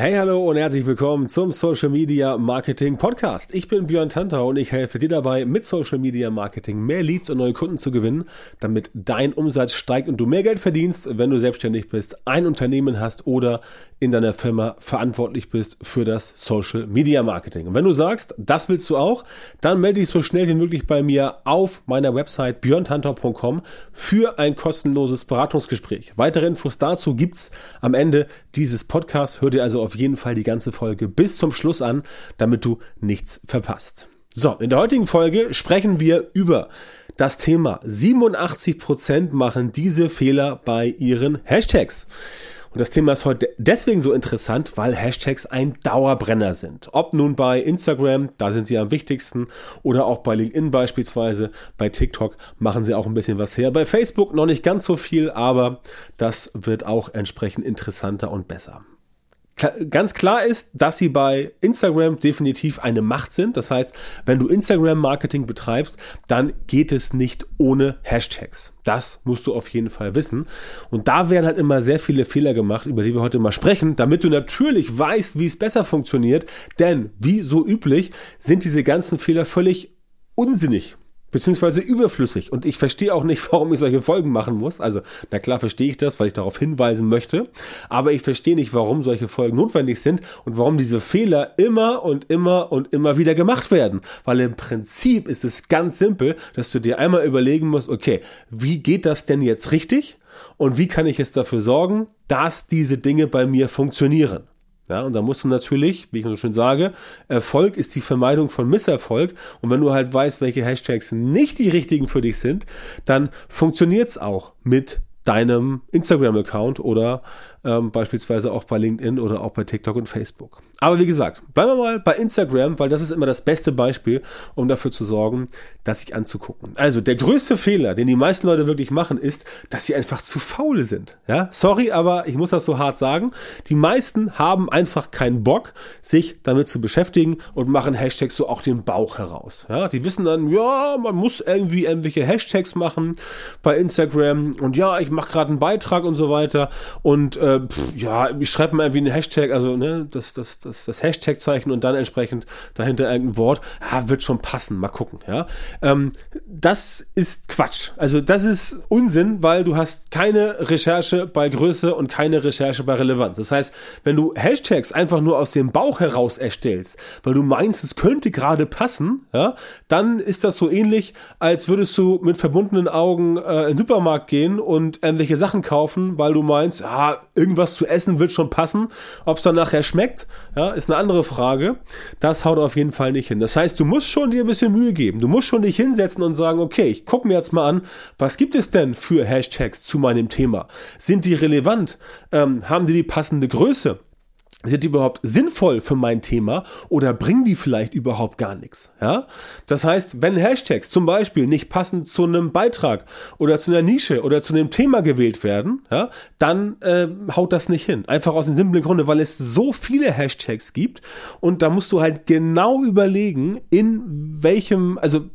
Hey, hallo und herzlich willkommen zum Social Media Marketing Podcast. Ich bin Björn Tantau und ich helfe dir dabei, mit Social Media Marketing mehr Leads und neue Kunden zu gewinnen, damit dein Umsatz steigt und du mehr Geld verdienst, wenn du selbstständig bist, ein Unternehmen hast oder in deiner Firma verantwortlich bist für das Social Media Marketing. Und wenn du sagst, das willst du auch, dann melde dich so schnell wie möglich bei mir auf meiner Website björntantau.com für ein kostenloses Beratungsgespräch. Weitere Infos dazu gibt's am Ende dieses Podcasts. Hör dir also auf jeden Fall die ganze Folge bis zum Schluss an, damit du nichts verpasst. So, in der heutigen Folge sprechen wir über das Thema 87% machen diese Fehler bei ihren Hashtags. Und das Thema ist heute deswegen so interessant, weil Hashtags ein Dauerbrenner sind. Ob nun bei Instagram, da sind sie am wichtigsten, oder auch bei LinkedIn beispielsweise, bei TikTok machen sie auch ein bisschen was her. Bei Facebook noch nicht ganz so viel, aber das wird auch entsprechend interessanter und besser ganz klar ist, dass sie bei Instagram definitiv eine Macht sind. Das heißt, wenn du Instagram-Marketing betreibst, dann geht es nicht ohne Hashtags. Das musst du auf jeden Fall wissen. Und da werden halt immer sehr viele Fehler gemacht, über die wir heute mal sprechen, damit du natürlich weißt, wie es besser funktioniert. Denn, wie so üblich, sind diese ganzen Fehler völlig unsinnig beziehungsweise überflüssig. Und ich verstehe auch nicht, warum ich solche Folgen machen muss. Also, na klar verstehe ich das, weil ich darauf hinweisen möchte. Aber ich verstehe nicht, warum solche Folgen notwendig sind und warum diese Fehler immer und immer und immer wieder gemacht werden. Weil im Prinzip ist es ganz simpel, dass du dir einmal überlegen musst, okay, wie geht das denn jetzt richtig? Und wie kann ich jetzt dafür sorgen, dass diese Dinge bei mir funktionieren? Ja, und da musst du natürlich, wie ich so schön sage, Erfolg ist die Vermeidung von Misserfolg. Und wenn du halt weißt, welche Hashtags nicht die richtigen für dich sind, dann funktioniert's auch mit deinem Instagram-Account oder ähm, beispielsweise auch bei LinkedIn oder auch bei TikTok und Facebook. Aber wie gesagt, bleiben wir mal bei Instagram, weil das ist immer das beste Beispiel, um dafür zu sorgen, dass sich anzugucken. Also der größte Fehler, den die meisten Leute wirklich machen, ist, dass sie einfach zu faul sind. Ja, sorry, aber ich muss das so hart sagen. Die meisten haben einfach keinen Bock, sich damit zu beschäftigen und machen Hashtags so auch den Bauch heraus. Ja, die wissen dann, ja, man muss irgendwie irgendwelche Hashtags machen bei Instagram und ja, ich mache gerade einen Beitrag und so weiter und äh, pff, ja, ich schreibe mal irgendwie einen Hashtag, also ne, das, das, das, das Hashtag-Zeichen und dann entsprechend dahinter irgendein Wort, ja, wird schon passen, mal gucken, ja. Ähm, das ist Quatsch. Also das ist Unsinn, weil du hast keine Recherche bei Größe und keine Recherche bei Relevanz. Das heißt, wenn du Hashtags einfach nur aus dem Bauch heraus erstellst, weil du meinst, es könnte gerade passen, ja, dann ist das so ähnlich, als würdest du mit verbundenen Augen äh, in den Supermarkt gehen und irgendwelche Sachen kaufen, weil du meinst, ja, irgendwas zu essen wird schon passen. Ob es dann nachher schmeckt, ja, ist eine andere Frage. Das haut auf jeden Fall nicht hin. Das heißt, du musst schon dir ein bisschen Mühe geben. Du musst schon dich hinsetzen und sagen, okay, ich gucke mir jetzt mal an, was gibt es denn für Hashtags zu meinem Thema? Sind die relevant? Ähm, haben die die passende Größe? Sind die überhaupt sinnvoll für mein Thema oder bringen die vielleicht überhaupt gar nichts? Ja, das heißt, wenn Hashtags zum Beispiel nicht passend zu einem Beitrag oder zu einer Nische oder zu einem Thema gewählt werden, ja, dann äh, haut das nicht hin. Einfach aus dem simplen Grunde, weil es so viele Hashtags gibt und da musst du halt genau überlegen, in welchem, also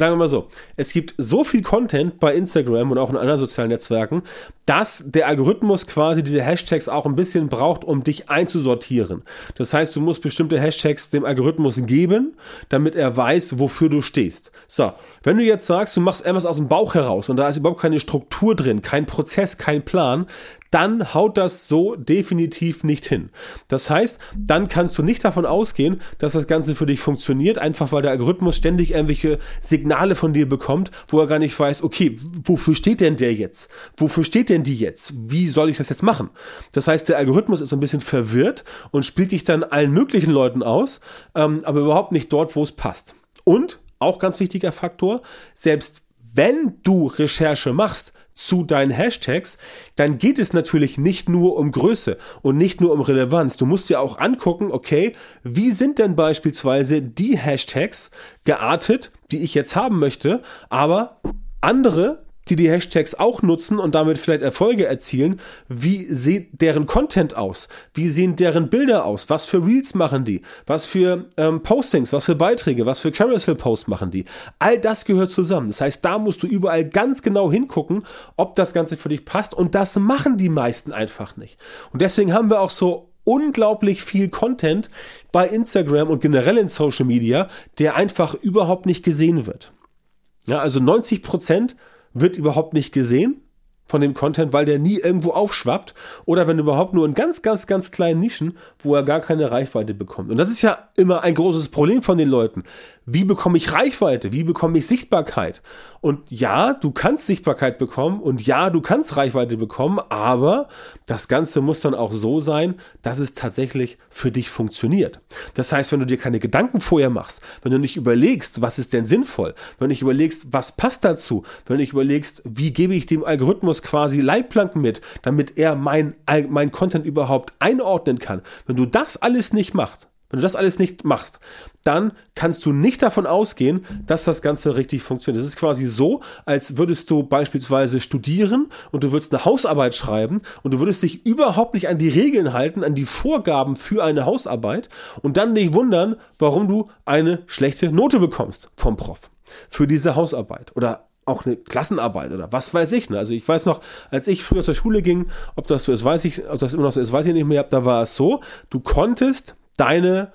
sagen wir mal so, es gibt so viel Content bei Instagram und auch in anderen sozialen Netzwerken, dass der Algorithmus quasi diese Hashtags auch ein bisschen braucht, um dich einzusortieren. Das heißt, du musst bestimmte Hashtags dem Algorithmus geben, damit er weiß, wofür du stehst. So, wenn du jetzt sagst, du machst etwas aus dem Bauch heraus und da ist überhaupt keine Struktur drin, kein Prozess, kein Plan, dann haut das so definitiv nicht hin. Das heißt, dann kannst du nicht davon ausgehen, dass das Ganze für dich funktioniert, einfach weil der Algorithmus ständig irgendwelche Signale von dir bekommt, wo er gar nicht weiß, okay, wofür steht denn der jetzt? Wofür steht denn die jetzt? Wie soll ich das jetzt machen? Das heißt, der Algorithmus ist so ein bisschen verwirrt und spielt dich dann allen möglichen Leuten aus, ähm, aber überhaupt nicht dort, wo es passt. Und, auch ganz wichtiger Faktor, selbst wenn du Recherche machst, zu deinen Hashtags, dann geht es natürlich nicht nur um Größe und nicht nur um Relevanz. Du musst dir auch angucken, okay, wie sind denn beispielsweise die Hashtags geartet, die ich jetzt haben möchte, aber andere die die Hashtags auch nutzen und damit vielleicht Erfolge erzielen, wie sieht deren Content aus? Wie sehen deren Bilder aus? Was für Reels machen die? Was für ähm, Postings, was für Beiträge, was für Carousel-Posts machen die? All das gehört zusammen. Das heißt, da musst du überall ganz genau hingucken, ob das Ganze für dich passt und das machen die meisten einfach nicht. Und deswegen haben wir auch so unglaublich viel Content bei Instagram und generell in Social Media, der einfach überhaupt nicht gesehen wird. Ja, also 90 Prozent wird überhaupt nicht gesehen von dem Content, weil der nie irgendwo aufschwappt oder wenn überhaupt nur in ganz, ganz, ganz kleinen Nischen, wo er gar keine Reichweite bekommt. Und das ist ja immer ein großes Problem von den Leuten. Wie bekomme ich Reichweite? Wie bekomme ich Sichtbarkeit? Und ja, du kannst Sichtbarkeit bekommen und ja, du kannst Reichweite bekommen, aber das Ganze muss dann auch so sein, dass es tatsächlich für dich funktioniert. Das heißt, wenn du dir keine Gedanken vorher machst, wenn du nicht überlegst, was ist denn sinnvoll, wenn du nicht überlegst, was passt dazu, wenn du nicht überlegst, wie gebe ich dem Algorithmus quasi Leitplanken mit, damit er mein, mein Content überhaupt einordnen kann. Wenn du das alles nicht machst, wenn du das alles nicht machst, dann kannst du nicht davon ausgehen, dass das Ganze richtig funktioniert. Es ist quasi so, als würdest du beispielsweise studieren und du würdest eine Hausarbeit schreiben und du würdest dich überhaupt nicht an die Regeln halten, an die Vorgaben für eine Hausarbeit und dann dich wundern, warum du eine schlechte Note bekommst vom Prof für diese Hausarbeit oder auch eine Klassenarbeit oder was weiß ich. Ne? Also ich weiß noch, als ich früher zur Schule ging, ob das so ist, weiß ich, ob das immer noch so ist, weiß ich nicht mehr. Da war es so, du konntest deine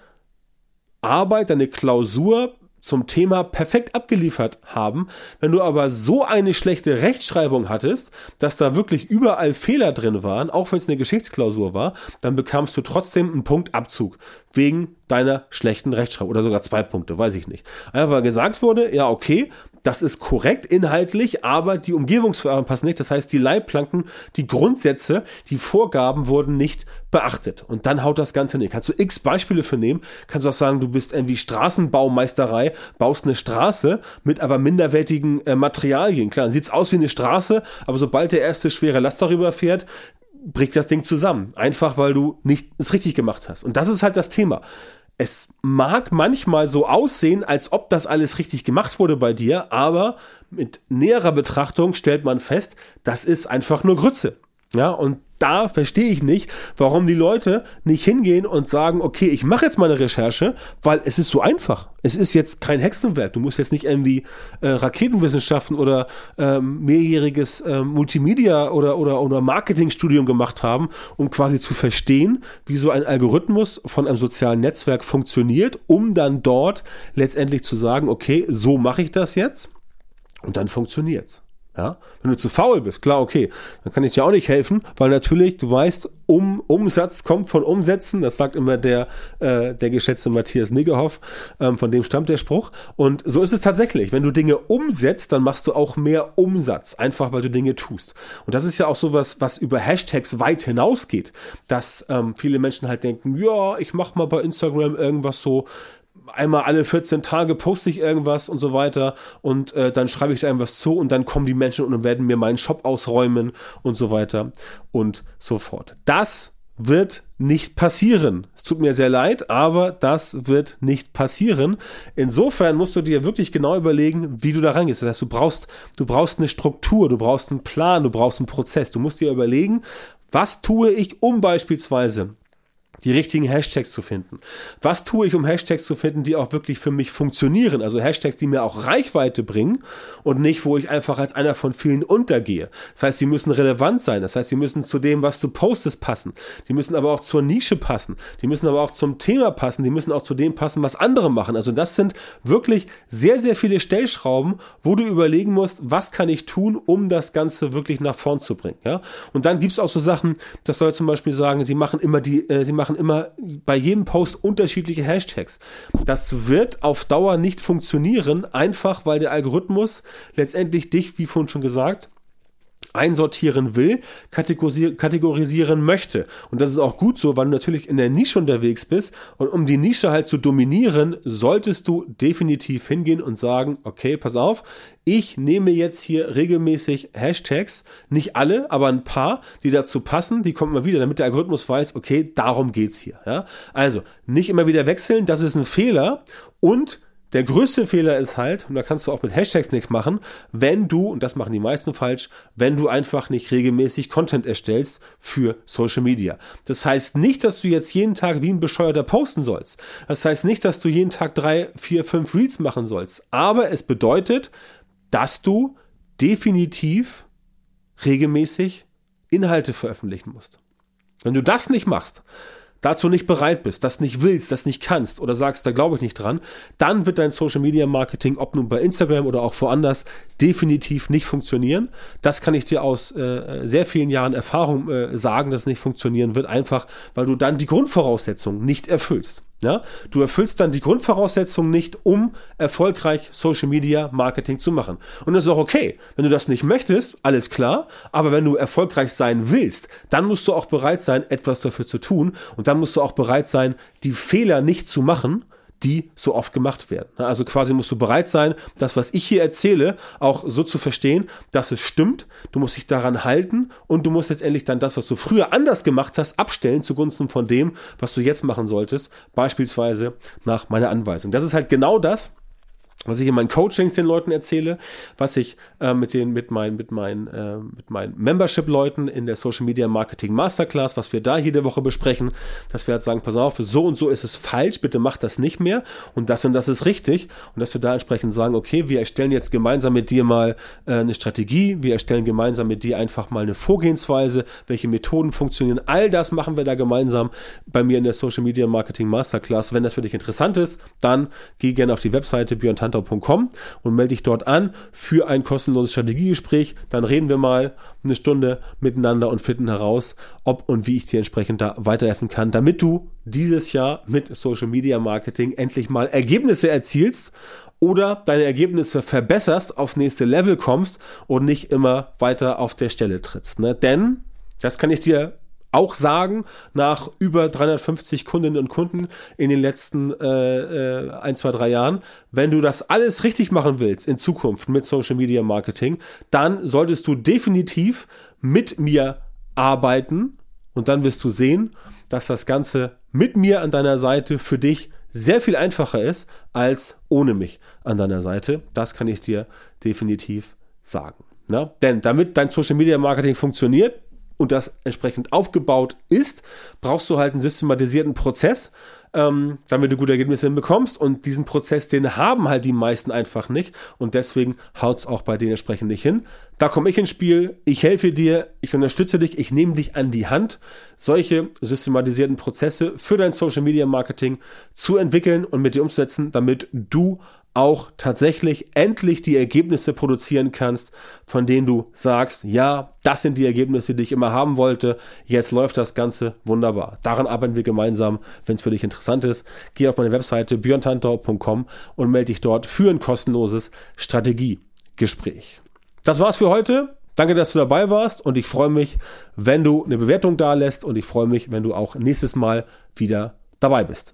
Arbeit, deine Klausur zum Thema perfekt abgeliefert haben. Wenn du aber so eine schlechte Rechtschreibung hattest, dass da wirklich überall Fehler drin waren, auch wenn es eine Geschichtsklausur war, dann bekamst du trotzdem einen Punktabzug wegen deiner schlechten Rechtschreibung oder sogar zwei Punkte, weiß ich nicht. Einfach gesagt wurde, ja, okay, das ist korrekt inhaltlich, aber die Umgebungsverfahren passen nicht. Das heißt, die Leitplanken, die Grundsätze, die Vorgaben wurden nicht beachtet. Und dann haut das Ganze nicht. Kannst du x Beispiele für nehmen. Kannst du auch sagen, du bist irgendwie Straßenbaumeisterei, baust eine Straße mit aber minderwertigen äh, Materialien. Klar, sieht's aus wie eine Straße, aber sobald der erste schwere Last darüber fährt, bricht das Ding zusammen. Einfach weil du nicht es richtig gemacht hast. Und das ist halt das Thema es mag manchmal so aussehen, als ob das alles richtig gemacht wurde bei dir, aber mit näherer Betrachtung stellt man fest, das ist einfach nur Grütze. Ja, und da verstehe ich nicht, warum die Leute nicht hingehen und sagen, okay, ich mache jetzt mal eine Recherche, weil es ist so einfach. Es ist jetzt kein Hexenwerk. Du musst jetzt nicht irgendwie äh, Raketenwissenschaften oder ähm, mehrjähriges äh, Multimedia oder, oder, oder Marketingstudium gemacht haben, um quasi zu verstehen, wie so ein Algorithmus von einem sozialen Netzwerk funktioniert, um dann dort letztendlich zu sagen, okay, so mache ich das jetzt und dann funktioniert's. Ja, wenn du zu faul bist, klar, okay, dann kann ich dir auch nicht helfen, weil natürlich, du weißt, um, Umsatz kommt von Umsätzen, das sagt immer der, äh, der geschätzte Matthias Niggerhoff, ähm, von dem stammt der Spruch. Und so ist es tatsächlich. Wenn du Dinge umsetzt, dann machst du auch mehr Umsatz, einfach weil du Dinge tust. Und das ist ja auch sowas, was über Hashtags weit hinausgeht, dass ähm, viele Menschen halt denken, ja, ich mach mal bei Instagram irgendwas so einmal alle 14 Tage poste ich irgendwas und so weiter und äh, dann schreibe ich da irgendwas zu und dann kommen die Menschen und werden mir meinen Shop ausräumen und so weiter und so fort. Das wird nicht passieren. Es tut mir sehr leid, aber das wird nicht passieren. Insofern musst du dir wirklich genau überlegen, wie du da rangehst. Das heißt, du brauchst, du brauchst eine Struktur, du brauchst einen Plan, du brauchst einen Prozess. Du musst dir überlegen, was tue ich, um beispielsweise die richtigen Hashtags zu finden. Was tue ich, um Hashtags zu finden, die auch wirklich für mich funktionieren? Also Hashtags, die mir auch Reichweite bringen und nicht, wo ich einfach als einer von vielen untergehe. Das heißt, sie müssen relevant sein. Das heißt, sie müssen zu dem, was du postest, passen. Die müssen aber auch zur Nische passen. Die müssen aber auch zum Thema passen. Die müssen auch zu dem passen, was andere machen. Also das sind wirklich sehr, sehr viele Stellschrauben, wo du überlegen musst, was kann ich tun, um das Ganze wirklich nach vorn zu bringen. Ja? Und dann gibt's auch so Sachen, das soll zum Beispiel sagen, sie machen immer die, äh, sie machen machen immer bei jedem Post unterschiedliche Hashtags. Das wird auf Dauer nicht funktionieren, einfach weil der Algorithmus letztendlich dich, wie vorhin schon gesagt, einsortieren will, kategorisieren möchte. Und das ist auch gut so, weil du natürlich in der Nische unterwegs bist. Und um die Nische halt zu dominieren, solltest du definitiv hingehen und sagen, okay, pass auf, ich nehme jetzt hier regelmäßig Hashtags, nicht alle, aber ein paar, die dazu passen, die kommen mal wieder, damit der Algorithmus weiß, okay, darum geht's hier. Ja? Also, nicht immer wieder wechseln, das ist ein Fehler. Und der größte Fehler ist halt, und da kannst du auch mit Hashtags nichts machen, wenn du, und das machen die meisten falsch, wenn du einfach nicht regelmäßig Content erstellst für Social Media. Das heißt nicht, dass du jetzt jeden Tag wie ein Bescheuerter posten sollst. Das heißt nicht, dass du jeden Tag drei, vier, fünf Reads machen sollst. Aber es bedeutet, dass du definitiv regelmäßig Inhalte veröffentlichen musst. Wenn du das nicht machst, dazu nicht bereit bist, das nicht willst, das nicht kannst oder sagst, da glaube ich nicht dran, dann wird dein Social Media Marketing, ob nun bei Instagram oder auch woanders, definitiv nicht funktionieren. Das kann ich dir aus äh, sehr vielen Jahren Erfahrung äh, sagen, dass es nicht funktionieren wird, einfach weil du dann die Grundvoraussetzungen nicht erfüllst. Ja, du erfüllst dann die Grundvoraussetzungen nicht, um erfolgreich Social Media Marketing zu machen. Und das ist auch okay. Wenn du das nicht möchtest, alles klar. Aber wenn du erfolgreich sein willst, dann musst du auch bereit sein, etwas dafür zu tun. Und dann musst du auch bereit sein, die Fehler nicht zu machen, die so oft gemacht werden. Also quasi musst du bereit sein, das, was ich hier erzähle, auch so zu verstehen, dass es stimmt. Du musst dich daran halten und du musst letztendlich dann das, was du früher anders gemacht hast, abstellen zugunsten von dem, was du jetzt machen solltest, beispielsweise nach meiner Anweisung. Das ist halt genau das, was ich in meinen Coachings den Leuten erzähle, was ich äh, mit den mit meinen mit meinen äh, mit meinen Membership Leuten in der Social Media Marketing Masterclass, was wir da jede Woche besprechen, dass wir halt sagen, pass auf, so und so ist es falsch, bitte mach das nicht mehr. Und das und das ist richtig. Und dass wir da entsprechend sagen, okay, wir erstellen jetzt gemeinsam mit dir mal äh, eine Strategie, wir erstellen gemeinsam mit dir einfach mal eine Vorgehensweise, welche Methoden funktionieren, all das machen wir da gemeinsam bei mir in der Social Media Marketing Masterclass. Wenn das für dich interessant ist, dann geh gerne auf die Webseite Björn hunter.com und melde dich dort an für ein kostenloses Strategiegespräch. Dann reden wir mal eine Stunde miteinander und finden heraus, ob und wie ich dir entsprechend da weiterhelfen kann, damit du dieses Jahr mit Social Media Marketing endlich mal Ergebnisse erzielst oder deine Ergebnisse verbesserst, aufs nächste Level kommst und nicht immer weiter auf der Stelle trittst. Ne? Denn, das kann ich dir auch sagen, nach über 350 Kundinnen und Kunden in den letzten äh, äh, ein, zwei, drei Jahren, wenn du das alles richtig machen willst in Zukunft mit Social Media Marketing, dann solltest du definitiv mit mir arbeiten und dann wirst du sehen, dass das Ganze mit mir an deiner Seite für dich sehr viel einfacher ist als ohne mich an deiner Seite. Das kann ich dir definitiv sagen. Na? Denn damit dein Social Media Marketing funktioniert, und das entsprechend aufgebaut ist, brauchst du halt einen systematisierten Prozess, ähm, damit du gute Ergebnisse hinbekommst. Und diesen Prozess, den haben halt die meisten einfach nicht. Und deswegen haut es auch bei denen entsprechend nicht hin. Da komme ich ins Spiel, ich helfe dir, ich unterstütze dich, ich nehme dich an die Hand, solche systematisierten Prozesse für dein Social Media Marketing zu entwickeln und mit dir umzusetzen, damit du auch tatsächlich endlich die Ergebnisse produzieren kannst, von denen du sagst, ja, das sind die Ergebnisse, die ich immer haben wollte. Jetzt läuft das Ganze wunderbar. Daran arbeiten wir gemeinsam. Wenn es für dich interessant ist, geh auf meine Webseite björntantau.com und melde dich dort für ein kostenloses Strategiegespräch. Das war's für heute. Danke, dass du dabei warst und ich freue mich, wenn du eine Bewertung da lässt und ich freue mich, wenn du auch nächstes Mal wieder dabei bist.